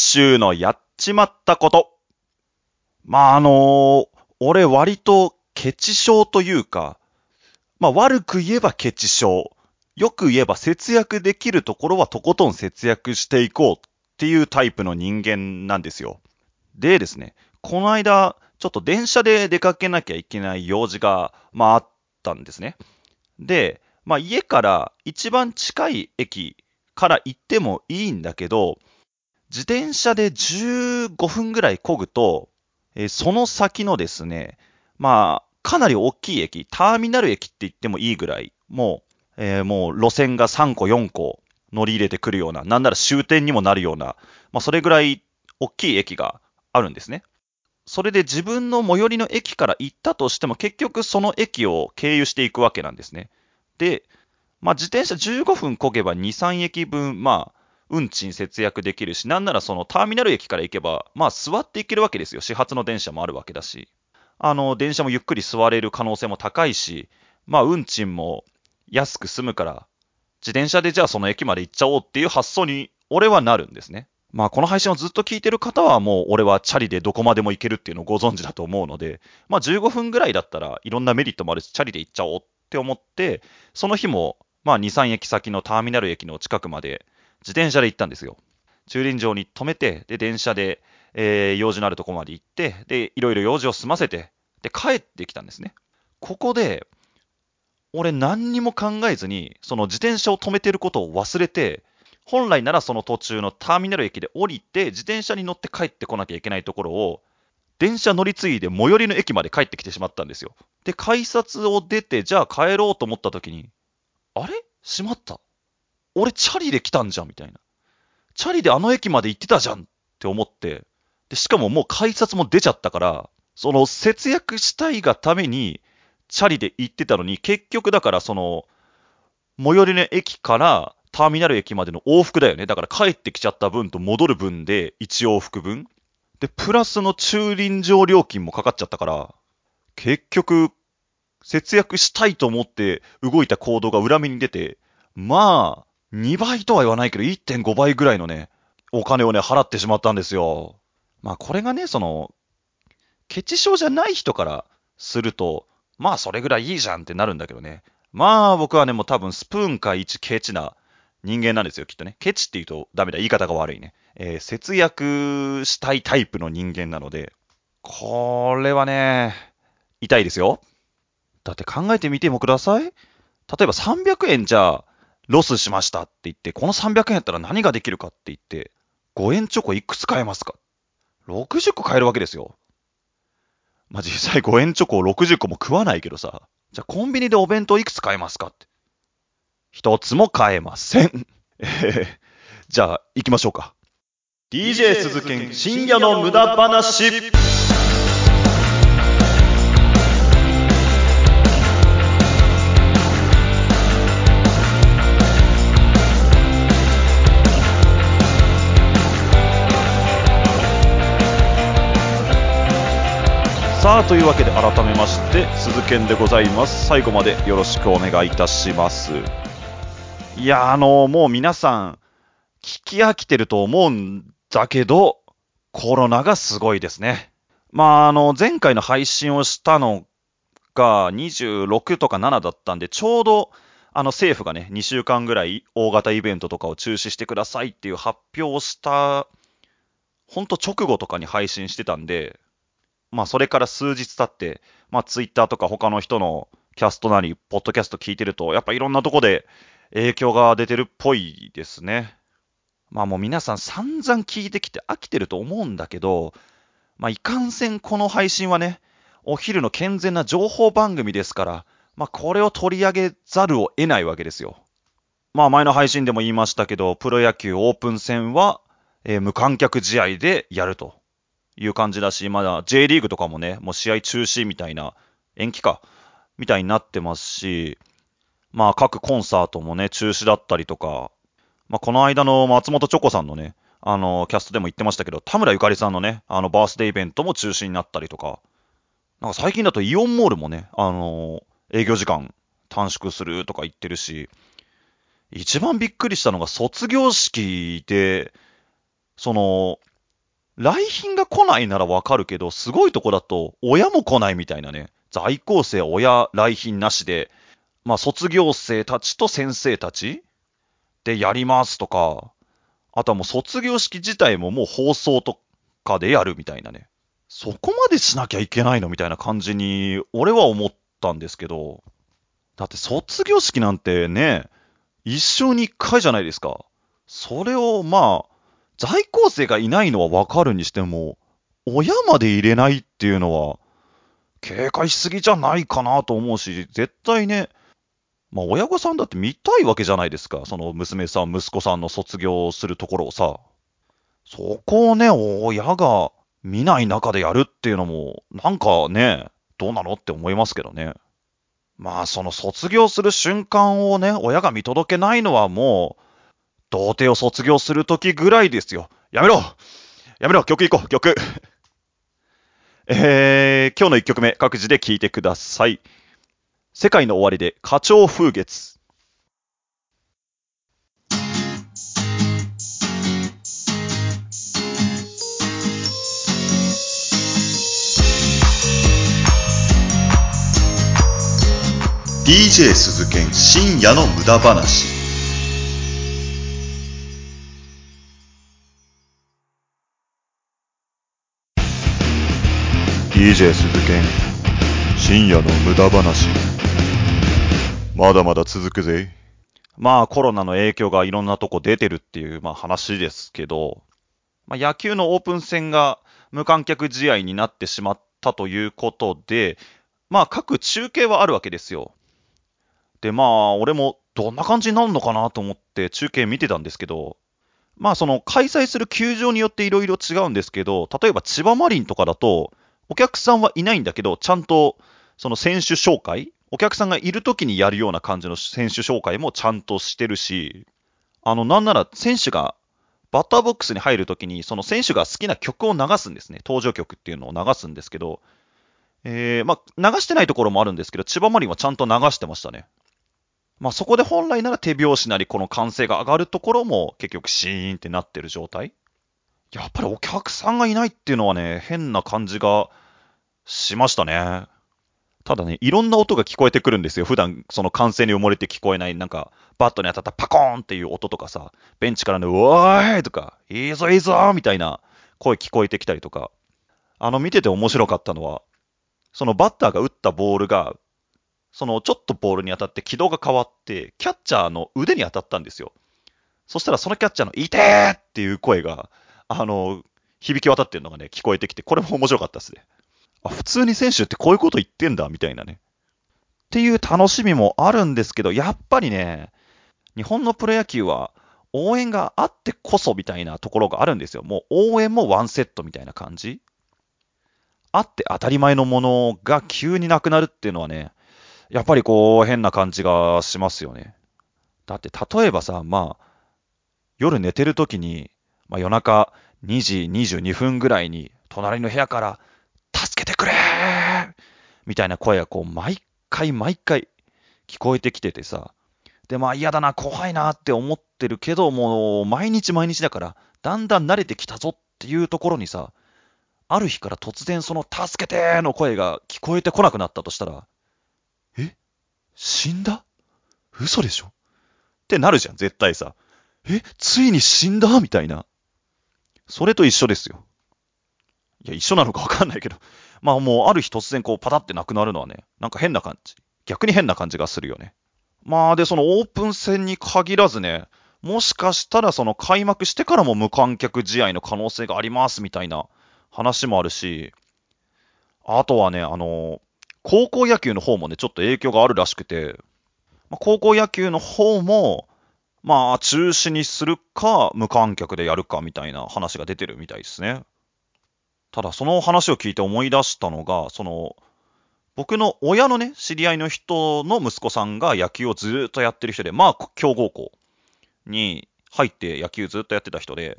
週のやっちまったこと。まあ、あのー俺割とケチ症というか、まあ悪く言えばケチ症。よく言えば節約できるところはとことん節約していこうっていうタイプの人間なんですよ。でですね、この間、ちょっと電車で出かけなきゃいけない用事が、まああったんですね。で、まあ家から一番近い駅から行ってもいいんだけど、自転車で15分ぐらい漕ぐと、えーその先のですね、まあ、かなり大きい駅、ターミナル駅って言ってもいいぐらい、もう、えーもう路線が3個4個乗り入れてくるような、なんなら終点にもなるような、まあそれぐらい大きい駅があるんですね。それで自分の最寄りの駅から行ったとしても、結局その駅を経由していくわけなんですね。で、まあ自転車15分漕げば2、3駅分、まあ、運賃節約できるし、なんならそのターミナル駅から行けば、まあ座って行けるわけですよ。始発の電車もあるわけだし。あの、電車もゆっくり座れる可能性も高いし、まあ運賃も安く済むから、自転車でじゃあその駅まで行っちゃおうっていう発想に俺はなるんですね。まあこの配信をずっと聞いてる方はもう俺はチャリでどこまでも行けるっていうのをご存知だと思うので、まあ15分ぐらいだったらいろんなメリットもあるし、チャリで行っちゃおうって思って、その日もまあ2、3駅先のターミナル駅の近くまで自転車で行ったんですよ。駐輪場に止めて、で、電車で、えー用事のあるとこまで行って、で、いろいろ用事を済ませて、で、帰ってきたんですね。ここで、俺何にも考えずに、その自転車を止めてることを忘れて、本来ならその途中のターミナル駅で降りて、自転車に乗って帰ってこなきゃいけないところを、電車乗り継いで最寄りの駅まで帰ってきてしまったんですよ。で、改札を出て、じゃあ帰ろうと思った時に、あれ？しまった。俺チャリで来たんじゃんみたいな。チャリであの駅まで行ってたじゃんって思って、で、しかももう改札も出ちゃったから、その節約したいがために、チャリで行ってたのに、結局だからその、最寄りの駅からターミナル駅までの往復だよね。だから帰ってきちゃった分と戻る分で1往復分。で、プラスの駐輪場料金もかかっちゃったから、結局、節約したいと思って動いた行動が裏目に出て、まあ、2倍とは言わないけど、1.5倍ぐらいのね、お金をね、払ってしまったんですよ。まあ、これがね、その、ケチ症じゃない人からすると、まあ、それぐらいいいじゃんってなるんだけどね。まあ、僕はね、もう多分、スプーンか1ケチな人間なんですよ、きっとね。ケチって言うとダメだ、言い方が悪いね。えー節約したいタイプの人間なので、これはね、痛いですよ。だって考えてみてもください。例えば300円じゃあ、ロスしましたって言って、この300円やったら何ができるかって言って、5円チョコいくつ買えますか ?60 個買えるわけですよ。まあ、実際5円チョコを60個も食わないけどさ、じゃあコンビニでお弁当いくつ買えますかって。一つも買えません。えーじゃあ、行きましょうか。DJ 鈴研深夜の無駄話。さあ、というわけで改めまして、鈴研でございます。最後までよろしくお願いいたします。いや、あの、もう皆さん、聞き飽きてると思うんだけど、コロナがすごいですね。まあ、あの、前回の配信をしたのが26とか7だったんで、ちょうど、あの、政府がね、2週間ぐらい大型イベントとかを中止してくださいっていう発表をした、ほんと直後とかに配信してたんで、まあ、それから数日経って、まあ、ツイッターとか他の人のキャストなり、ポッドキャスト聞いてると、やっぱいろんなとこで影響が出てるっぽいですね。まあもう皆さん散々聞いてきて飽きてると思うんだけど、まあいかんせんこの配信はね、お昼の健全な情報番組ですから、まあこれを取り上げざるを得ないわけですよ。まあ前の配信でも言いましたけど、プロ野球オープン戦は、えー無観客試合でやるという感じだし、まだ J リーグとかもね、もう試合中止みたいな、延期か、みたいになってますし、まあ各コンサートもね、中止だったりとか、まあこの間の松本チョコさんのね、あの、キャストでも言ってましたけど、田村ゆかりさんのね、あの、バースデーイベントも中止になったりとか、なんか最近だとイオンモールもね、あの、営業時間短縮するとか言ってるし、一番びっくりしたのが卒業式で、その、来賓が来ないならわかるけど、すごいとこだと、親も来ないみたいなね。在校生、親、来賓なしで、まあ、卒業生たちと先生たちでやりますとか、あとはもう卒業式自体ももう放送とかでやるみたいなね。そこまでしなきゃいけないのみたいな感じに、俺は思ったんですけど、だって卒業式なんてね、一生に一回じゃないですか。それをまあ、在校生がいないのはわかるにしても、親まで入れないっていうのは、警戒しすぎじゃないかなと思うし、絶対ね、まあ親御さんだって見たいわけじゃないですか。その娘さん、息子さんの卒業するところをさ。そこをね、親が見ない中でやるっていうのも、なんかね、どうなのって思いますけどね。まあ、その卒業する瞬間をね、親が見届けないのはもう、童貞を卒業するときぐらいですよ。やめろやめろ曲行こう曲 えー、今日の1曲目、各自で聴いてください。世界の終わりで、花鳥風月。DJ 鈴研深夜の無駄話 DJ 鈴研深夜の無駄話まだまだ続くぜまあコロナの影響がいろんなとこ出てるっていう、まあ、話ですけど、まあ、野球のオープン戦が無観客試合になってしまったということで、まあ各中継はあるわけですよ。で、まあ俺もどんな感じになるのかなと思って中継見てたんですけど、まあその開催する球場によっていろいろ違うんですけど、例えば千葉マリンとかだと、お客さんはいないんだけど、ちゃんとその選手紹介、お客さんがいる時にやるような感じの選手紹介もちゃんとしてるし、あの、なんなら選手がバッターボックスに入るときに、その選手が好きな曲を流すんですね。登場曲っていうのを流すんですけど、えー、まあ、流してないところもあるんですけど、千葉マリンはちゃんと流してましたね。まあ、そこで本来なら手拍子なりこの歓声が上がるところも結局シーンってなってる状態。やっぱりお客さんがいないっていうのはね、変な感じがしましたね。ただね、いろんな音が聞こえてくるんですよ。普段、その歓声に埋もれて聞こえない、なんか、バットに当たったパコーンっていう音とかさ、ベンチからの、うわーいとか、いいぞいいぞみたいな声聞こえてきたりとか、あの、見てて面白かったのは、そのバッターが打ったボールが、そのちょっとボールに当たって軌道が変わって、キャッチャーの腕に当たったんですよ。そしたらそのキャッチャーの、いてーっていう声が、あの、響き渡ってるのがね、聞こえてきて、これも面白かったですね。あ、普通に選手ってこういうこと言ってんだ、みたいなね。っていう楽しみもあるんですけど、やっぱりね、日本のプロ野球は応援があってこそみたいなところがあるんですよ。もう応援もワンセットみたいな感じ。あって当たり前のものが急になくなるっていうのはね、やっぱりこう変な感じがしますよね。だって例えばさ、まあ、夜寝てる時に、まあ、夜中2時22分ぐらいに隣の部屋から助けてくれみたいな声がこう毎回毎回聞こえてきててさ、でまあ嫌だな、怖いなって思ってるけど、もう毎日毎日だから、だんだん慣れてきたぞっていうところにさ、ある日から突然その助けての声が聞こえてこなくなったとしたら、え？死んだ？嘘でしょ？ってなるじゃん、絶対さ。え？ついに死んだ？みたいな。それと一緒ですよ。いや、一緒なのかわかんないけど。まあもうある日突然こうパタってなくなるのはね、なんか変な感じ。逆に変な感じがするよね。まあで、そのオープン戦に限らずね、もしかしたらその開幕してからも無観客試合の可能性がありますみたいな話もあるし、あとはね、あの、高校野球の方もね、ちょっと影響があるらしくて、ま、高校野球の方も、まあ、中止にするか、無観客でやるかみたいな話が出てるみたいですね。ただ、その話を聞いて思い出したのが、その、僕の親のね、知り合いの人の息子さんが野球をずっとやってる人で、まあ、強豪校に入って野球ずっとやってた人で、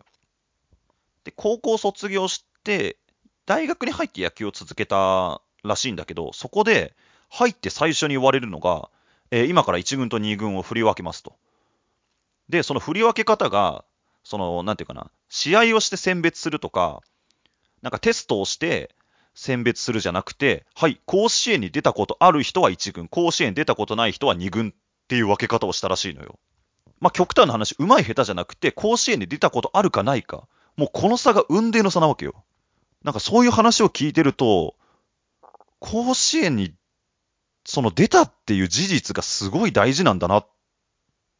で、高校卒業して、大学に入って野球を続けたらしいんだけど、そこで入って最初に言われるのが、えー、今から1軍と2軍を振り分けますと。で、その振り分け方が、その、なんていうかな、試合をして選別するとか、なんかテストをして選別するじゃなくて、はい、甲子園に出たことある人は1軍、甲子園出たことない人は2軍っていう分け方をしたらしいのよ。まあ、極端な話、うまい下手じゃなくて、甲子園に出たことあるかないか、もうこの差が運命の差なわけよ。なんかそういう話を聞いてると、甲子園にその出たっていう事実がすごい大事なんだなっ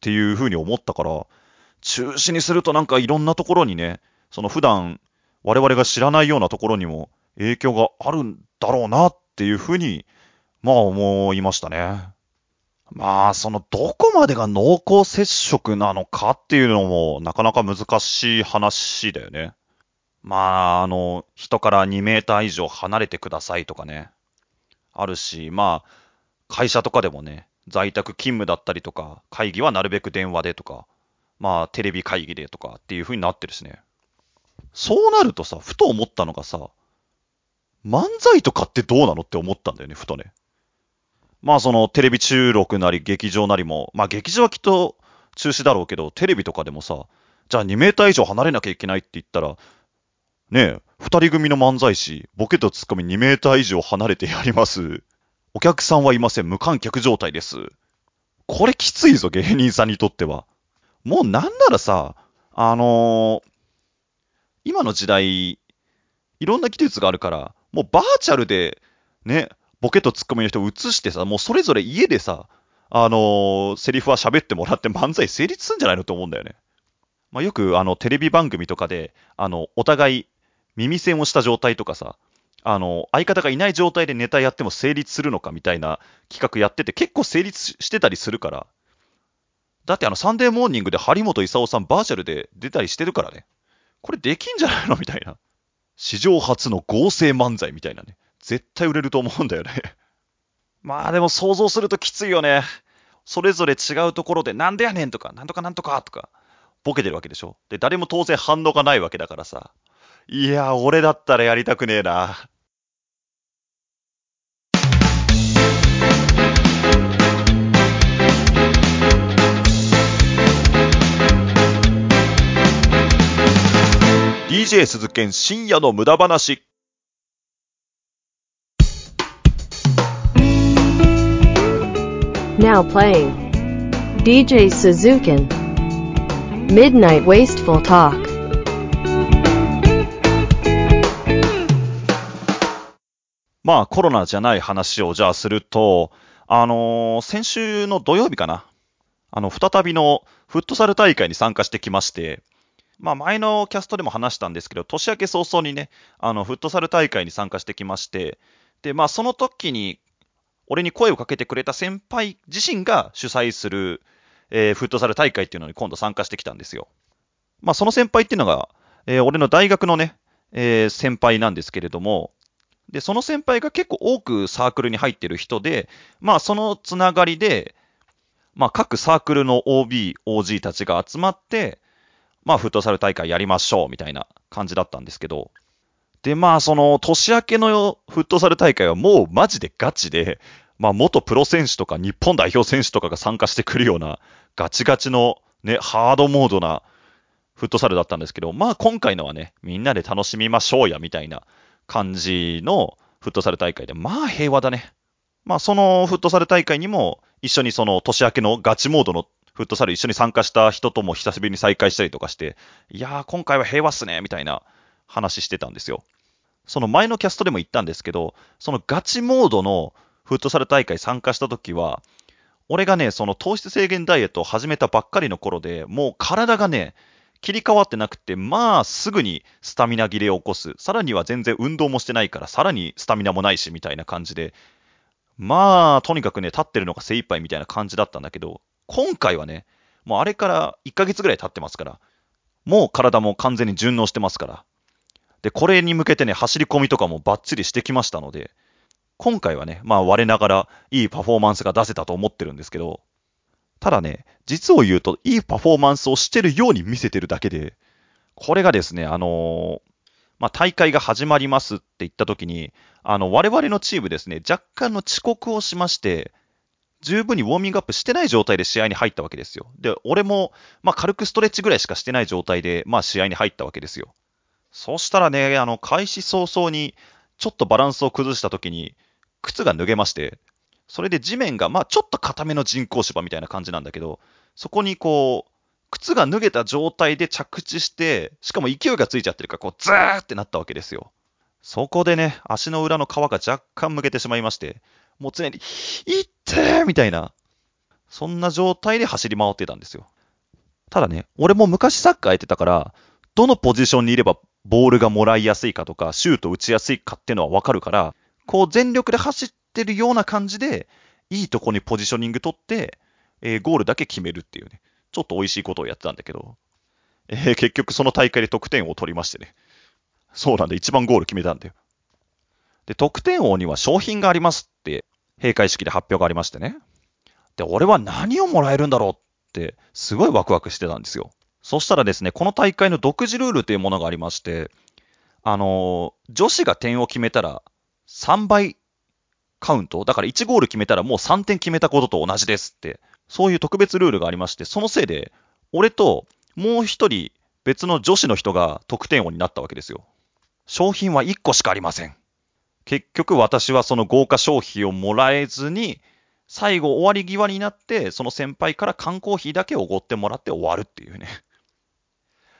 っていうふうに思ったから、中止にするとなんかいろんなところにね、その普段我々が知らないようなところにも影響があるんだろうなっていうふうに、まあ思いましたね。まあ、そのどこまでが濃厚接触なのかっていうのもなかなか難しい話だよね。まあ、あの、人から2メーター以上離れてくださいとかね。あるし、まあ、会社とかでもね、在宅勤務だったりとか、会議はなるべく電話でとか、まあ、テレビ会議でとかっていう風になってるしね。そうなるとさ、ふと思ったのがさ、漫才とかってどうなのって思ったんだよね、ふとね。まあそのテレビ収録なり劇場なりも、まあ劇場はきっと中止だろうけど、テレビとかでもさ、じゃあ2メーター以上離れなきゃいけないって言ったら、ねえ、二人組の漫才師、ボケとツッコミ2メーター以上離れてやります。お客さんはいません。無観客状態です。これきついぞ、芸人さんにとっては。もうなんならさ、あのー、今の時代、いろんな技術があるから、もうバーチャルで、ね、ボケとツッコミの人を映してさ、もうそれぞれ家でさ、あのー、セリフは喋ってもらって漫才成立するんじゃないのと思うんだよね。まあ、よく、あの、テレビ番組とかで、あの、お互い耳栓をした状態とかさ、あの、相方がいない状態でネタやっても成立するのかみたいな企画やってて結構成立してたりするから。だってあの、サンデーモーニングで張本勲さんバーチャルで出たりしてるからね。これできんじゃないの？みたいな。史上初の合成漫才みたいなね。絶対売れると思うんだよね。まあでも想像するときついよね。それぞれ違うところで、なんでやねんとか、なんとかなんとかとか、ボケてるわけでしょ。で、誰も当然反応がないわけだからさ。いや、俺だったらやりたくねえな。DJ 鈴研深夜の無駄話。Now playing DJ Suzukin Midnight Wasteful Talk まあコロナじゃない話をじゃあすると、あのー、先週の土曜日かな。あの、再びのフットサル大会に参加してきまして、まあ前のキャストでも話したんですけど、年明け早々にね、あの、フットサル大会に参加してきまして、で、まあその時に俺に声をかけてくれた先輩自身が主催する、えー、フットサル大会っていうのに今度参加してきたんですよ。まあ、その先輩っていうのが、えー、俺の大学のね、えー、先輩なんですけれども、で、その先輩が結構多くサークルに入ってる人で、まあ、そのつながりで、まあ、各サークルの OB、OG たちが集まって、まあ、フットサル大会やりましょう、みたいな感じだったんですけど、で、まあ、その、年明けのフットサル大会はもうマジでガチで、まあ、元プロ選手とか日本代表選手とかが参加してくるようなガチガチのね、ハードモードなフットサルだったんですけど、まあ今回のはね、みんなで楽しみましょうやみたいな感じのフットサル大会で、まあ平和だね。まあそのフットサル大会にも一緒にその年明けのガチモードのフットサル一緒に参加した人とも久しぶりに再会したりとかして、いやー今回は平和っすね、みたいな話してたんですよ。その前のキャストでも言ったんですけど、そのガチモードのフットサル大会参加した時は、俺がね、その糖質制限ダイエットを始めたばっかりの頃で、もう体がね、切り替わってなくて、まあ、すぐにスタミナ切れを起こす。さらには全然運動もしてないから、さらにスタミナもないし、みたいな感じで、まあ、とにかくね、立ってるのが精一杯みたいな感じだったんだけど、今回はね、もうあれから1ヶ月ぐらい経ってますから、もう体も完全に順応してますから。で、これに向けてね、走り込みとかもバッチリしてきましたので、今回はね、まあ我ながらいいパフォーマンスが出せたと思ってるんですけど、ただね、実を言うといいパフォーマンスをしてるように見せてるだけで、これがですね、あのー、まあ、大会が始まりますって言った時に、あの、我々のチームですね、若干の遅刻をしまして、十分にウォーミングアップしてない状態で試合に入ったわけですよ。で、俺も、まあ、軽くストレッチぐらいしかしてない状態で、まあ、試合に入ったわけですよ。そしたらね、あの、開始早々に、ちょっとバランスを崩した時に、靴が脱げまして、それで地面が、まあ、ちょっと硬めの人工芝みたいな感じなんだけど、そこにこう、靴が脱げた状態で着地して、しかも勢いがついちゃってるから、こう、ズーってなったわけですよ。そこでね、足の裏の皮が若干むけてしまいまして、もう常に、いってーみたいな、そんな状態で走り回ってたんですよ。ただね、俺も昔サッカーやってたから、どのポジションにいればボールがもらいやすいかとか、シュート打ちやすいかっていうのはわかるから、こう全力で走ってるような感じで、いいとこにポジショニング取って、えーゴールだけ決めるっていうね、ちょっと美味しいことをやってたんだけど、えー結局その大会で得点を取りましてね。そうなんで、一番ゴール決めたんだよ。で、得点王には商品がありますって、閉会式で発表がありましてね。で、俺は何をもらえるんだろうって、すごいワクワクしてたんですよ。そしたらですね、この大会の独自ルールというものがありまして、あの女子が点を決めたら3倍カウントだから1ゴール決めたらもう3点決めたことと同じですって、そういう特別ルールがありまして、そのせいで、俺ともう一人別の女子の人が得点王になったわけですよ。商品は1個しかありません。結局私はその豪華商品をもらえずに、最後終わり際になって、その先輩から缶コーヒーだけおごってもらって終わるっていうね。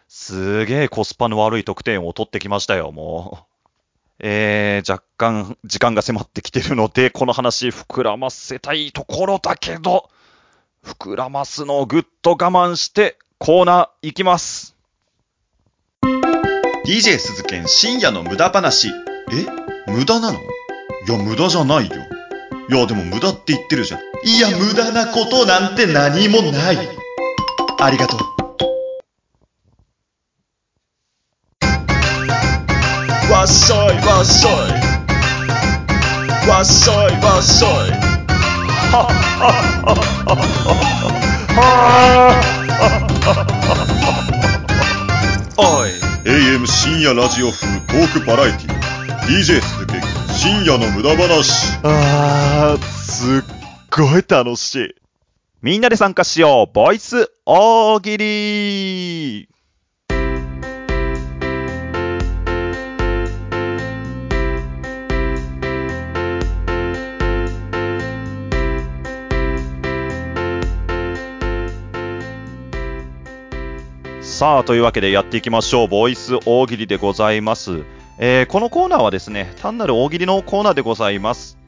すげえコスパの悪い得点を取ってきましたよ、もう。えー、若干時間が迫ってきてるので、この話膨らませたいところだけど、膨らますのをぐっと我慢してコーナー行きます。DJ 鈴研深夜の無駄話。え？無駄なの？いや、無駄じゃないよ。いや、でも無駄って言ってるじゃん。いや、無駄なことなんて何もない。ありがとう。わっしょいわっしょい。わっしょいわっしょい。おい AM 深夜ラジオ風トークバラエティ DJ 鈴木深夜の無駄話あーすっごい楽しいみんなで参加しようボイス大喜利さあ、というわけでやっていきましょう。ボイス大喜利でございます。えーこのコーナーはですね、単なる大喜利のコーナーでございます。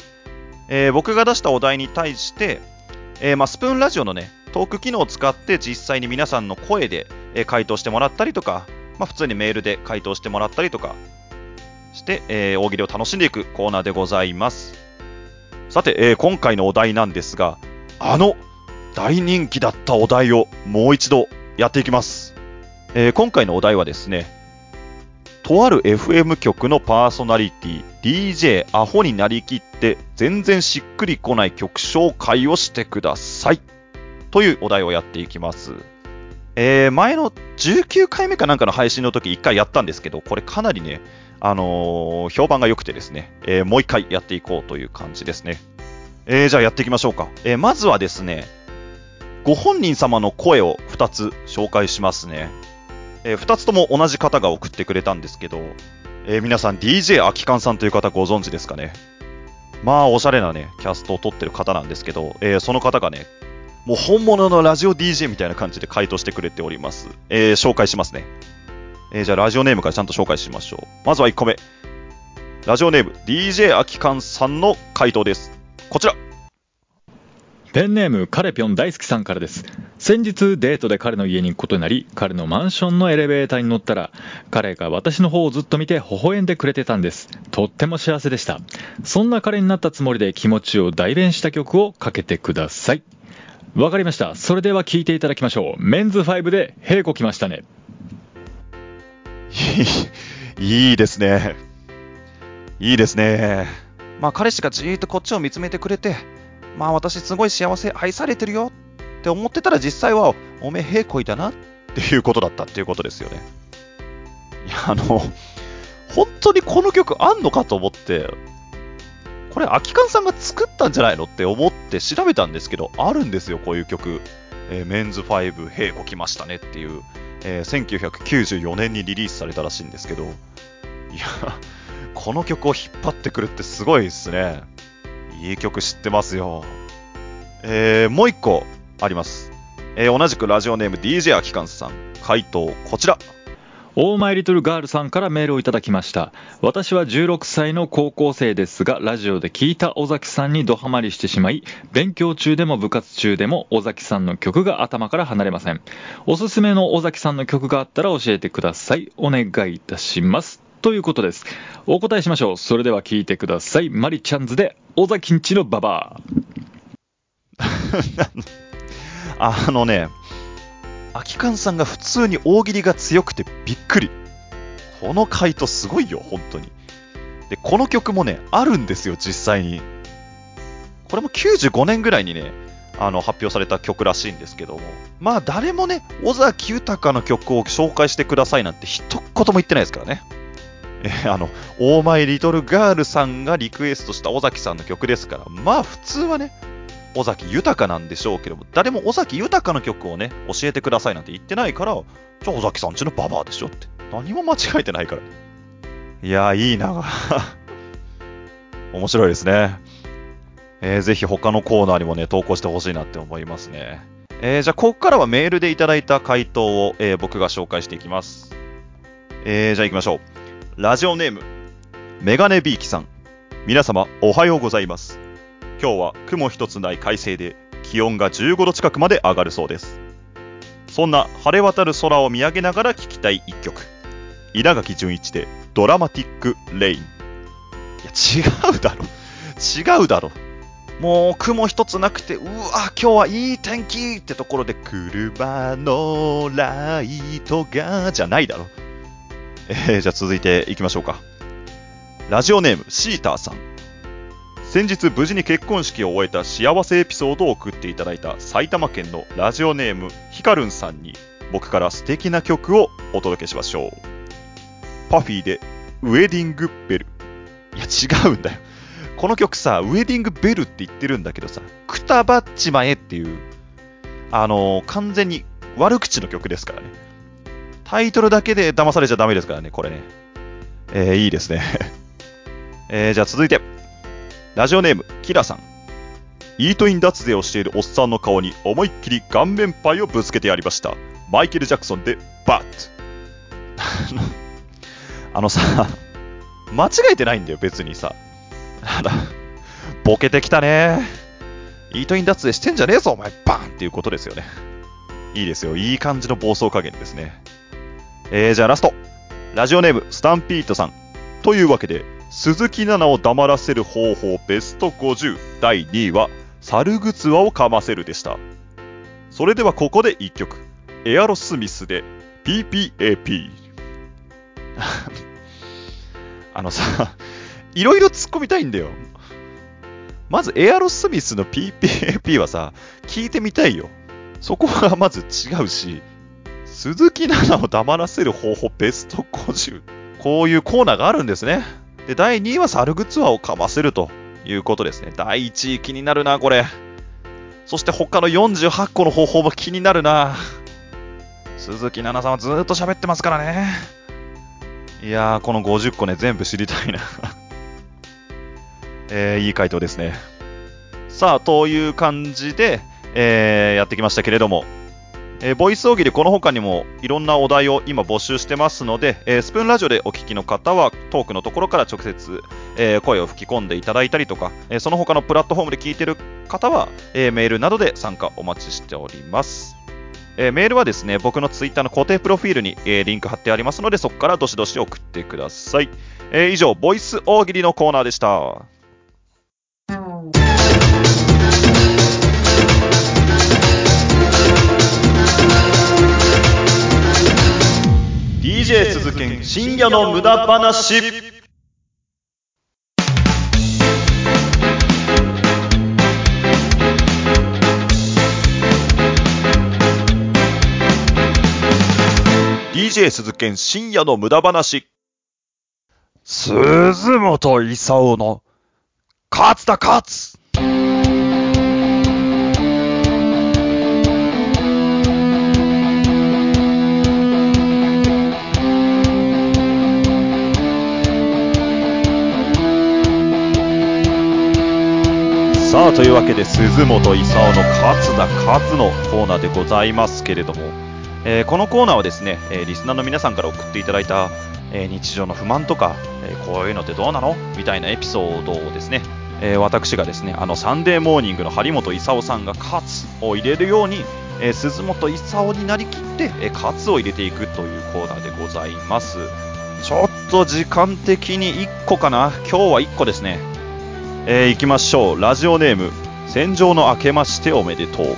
えー僕が出したお題に対して、えーまあ、スプーンラジオのね、トーク機能を使って実際に皆さんの声で、え回答してもらったりとか、まあ、普通にメールで回答してもらったりとかして、え大喜利を楽しんでいくコーナーでございます。さて、え今回のお題なんですが、あの大人気だったお題をもう一度やっていきます。え今回のお題はですね、とある FM 局のパーソナリティ、DJ アホになりきって全然しっくりこない曲紹介をしてください。というお題をやっていきます。えー前の19回目かなんかの配信の時1回やったんですけど、これかなりね、あのー評判が良くてですね、えーもう1回やっていこうという感じですね。えーじゃあやっていきましょうか。えまずはですね、ご本人様の声を2つ紹介しますね。え2つとも同じ方が送ってくれたんですけど、えー皆さん DJ 秋勘さんという方ご存知ですかね？まあおしゃれなね、キャストを撮ってる方なんですけど、えーその方がね、もう本物のラジオ DJ みたいな感じで回答してくれております。えー紹介しますね。えーじゃあラジオネームからちゃんと紹介しましょう。まずは1個目。ラジオネーム DJ 秋勘さんの回答です。こちら。ペンネームカレピョン大好きさんからです。先日デートで彼の家に行くことになり彼のマンションのエレベーターに乗ったら彼が私の方をずっと見て微笑んでくれてたんです。とっても幸せでした。そんな彼になったつもりで気持ちを代弁した曲をかけてください。わかりました。それでは聴いていただきましょう。メンズ5で「平子来ましたね。い いいいですね。いいですね。まあ彼氏がじーっとこっちを見つめてくれて、まあ私すごい幸せ、愛されてるよって思ってたら実際はおめえ平行いだなっていうことだったっていうことですよね。いや、あの、本当にこの曲あんのかと思って、これ、空き缶さんが作ったんじゃないのって思って調べたんですけど、あるんですよ、こういう曲。えーメンズ5、ヘイコ来ましたねっていう、えー1994年にリリースされたらしいんですけど、いや、この曲を引っ張ってくるってすごいですね。いい曲知ってますよ。えーもう一個あります。えー同じくラジオネーム DJ 空き缶さん。回答こちら。オーマイリトルガールさんからメールをいただきました私は16歳の高校生ですがラジオで聞いた尾崎さんにドハマりしてしまい勉強中でも部活中でも尾崎さんの曲が頭から離れませんおすすめの尾崎さんの曲があったら教えてくださいお願いいたしますということですお答えしましょうそれでは聞いてくださいマリちゃんズで尾崎んちのババア あのね、空き缶さんが普通に大喜利が強くてびっくり。この回答すごいよ、本当に。で、この曲もね、あるんですよ、実際に。これも95年ぐらいにね、あの、発表された曲らしいんですけども。まあ、誰もね、尾崎豊の曲を紹介してくださいなんて一言も言ってないですからね。えーあの、オーマイリトルガールさんがリクエストした尾崎さんの曲ですから、まあ普通はね、尾崎豊なんでしょうけども、誰も尾崎豊の曲をね、教えてくださいなんて言ってないから、じゃあ尾崎さんちのババアでしょって。何も間違えてないから。いやー、いいな 面白いですね。えーぜひ他のコーナーにもね、投稿してほしいなって思いますね。えーじゃあ、ここからはメールでいただいた回答を、えー僕が紹介していきます。えーじゃあ行きましょう。ラジオネーム、メガネビーキさん。皆様、おはようございます。今日は雲一つない快晴で気温が15度近くまで上がるそうです。そんな晴れ渡る空を見上げながら聴きたい一曲。稲垣潤一でドラマティックレイン。いや違うだろ。違うだろ。もう雲一つなくてうわ今日はいい天気ってところで車のライトがじゃないだろ。えー、じゃあ続いていきましょうか。ラジオネームシーターさん。先日無事に結婚式を終えた幸せエピソードを送っていただいた埼玉県のラジオネームヒカルンさんに僕から素敵な曲をお届けしましょう。パフィーでウェディングベル。いや違うんだよ。この曲さウェディングベルって言ってるんだけどさくたばっちまえっていうあのー完全に悪口の曲ですからね。タイトルだけで騙されちゃダメですからねこれねえー、いいですね えー、じゃあ続いてラジオネーム、キラさん。イートイン脱税をしているおっさんの顔に思いっきり顔面パイをぶつけてやりました。マイケル・ジャクソンでバッあの あのさ、間違えてないんだよ、別にさ。あら、ボケてきたね。イートイン脱税してんじゃねえぞ、お前、バーンっていうことですよね。いいですよ、いい感じの暴走加減ですね。えー、じゃあラスト。ラジオネーム、スタンピートさん。というわけで、鈴木奈々を黙らせる方法ベスト50第2位は猿グツワをかませるでした。それではここで1曲。エアロスミスで PPAP あのさいろいろ突っ込みたいんだよ。まずエアロスミスの PPAP はさ聞いてみたいよ。そこはまず違うし鈴木奈々を黙らせる方法ベスト50こういうコーナーがあるんですねで、第2位はサルグツアーをかませるということですね。第1位気になるな、これ。そして他の48個の方法も気になるな。鈴木奈々さんはずっと喋ってますからね。いやー、この50個ね、全部知りたいな。えー、いい回答ですね。さあ、という感じで、えー、やってきましたけれども、えーボイス大喜利この他にもいろんなお題を今募集してますので、えースプーンラジオでお聞きの方はトークのところから直接、えー声を吹き込んでいただいたりとか、えその他のプラットフォームで聞いてる方は、えメールなどで参加お待ちしております。えメールはですね、僕のツイッターの固定プロフィールに、えリンク貼ってありますので、そこからどしどし送ってください。え以上、ボイス大喜利のコーナーでした。DJ 鈴研深夜の無駄話。DJ 鈴研深夜の無駄話。鈴本勲の勝つだ勝さあ、というわけで、鈴本勲の勝つだ勝のコーナーでございますけれども、えーこのコーナーはですね、えーリスナーの皆さんから送っていただいた、えー日常の不満とか、えこういうのってどうなの？みたいなエピソードをですね、え私がですね、あのサンデーモーニングの張本勲さんが勝つを入れるように、え鈴本勲になりきって、えー勝つを入れていくというコーナーでございます。ちょっと時間的に1個かな？今日は1個ですね。えー行きましょう。ラジオネーム、戦場の明けましておめでとう。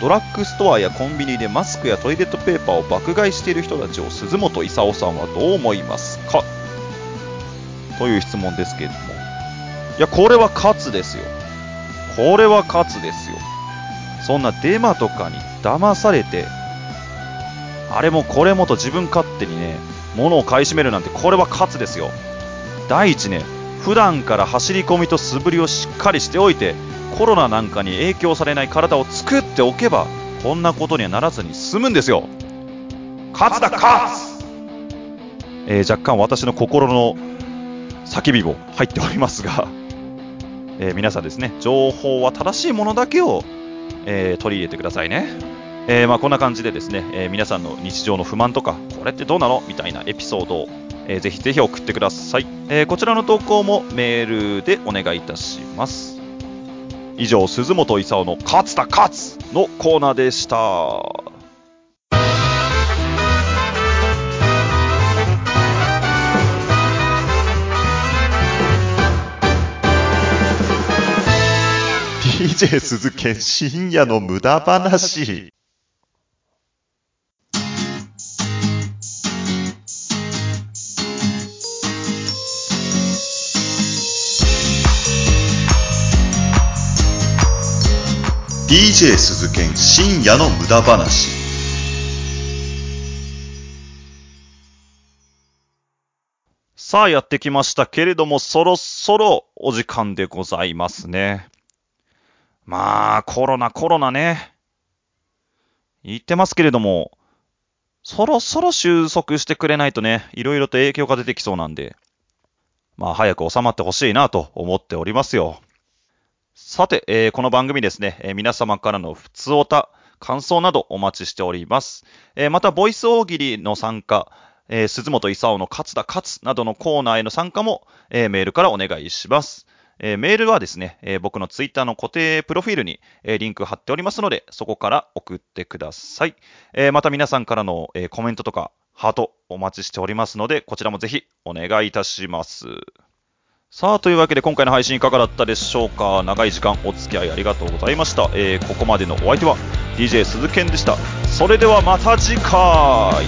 ドラッグストアやコンビニでマスクやトイレットペーパーを爆買いしている人たちを鈴本勲さんはどう思いますか？という質問ですけれども。いや、これは勝つですよ。これは勝つですよ。そんなデマとかに騙されて、あれもこれもと自分勝手にね、物を買い占めるなんてこれは勝つですよ。第一ね、普段から走り込みと素振りをしっかりしておいて、コロナなんかに影響されない体を作っておけば、こんなことにはならずに済むんですよ。勝つだ勝つえー若干私の心の叫びも入っておりますが、えー皆さんですね、情報は正しいものだけを、えー取り入れてくださいね。えまあ、こんな感じでですね、え皆さんの日常の不満とか、これってどうなの？みたいなエピソードを、えーぜひぜひ送ってください、えーこちらの投稿もメールでお願いいたします。以上、鈴本勲の勝つだ勝つのコーナーでした。DJ 鈴研深夜の無駄話。DJ 鈴研深夜の無駄話。さあやってきましたけれども、そろそろお時間でございますね。まあ、コロナ、コロナね。言ってますけれども、そろそろ収束してくれないとね、いろいろと影響が出てきそうなんで、まあ、早く収まってほしいなと思っておりますよ。さて、えーこの番組ですね、えー皆様からの普通おた、感想などお待ちしております。えーまた、ボイス大喜利の参加、えー鈴本勲の勝つだ勝などのコーナーへの参加も、えーメールからお願いします。えーメールはですね、えー僕のツイッターの固定プロフィールに、えーリンク貼っておりますので、そこから送ってください。えまた皆さんからの、えコメントとか、ハートお待ちしておりますので、こちらもぜひお願いいたします。さあ、というわけで今回の配信いかがだったでしょうか？長い時間お付き合いありがとうございました。えーここまでのお相手は DJ 鈴賢でした。それではまた次回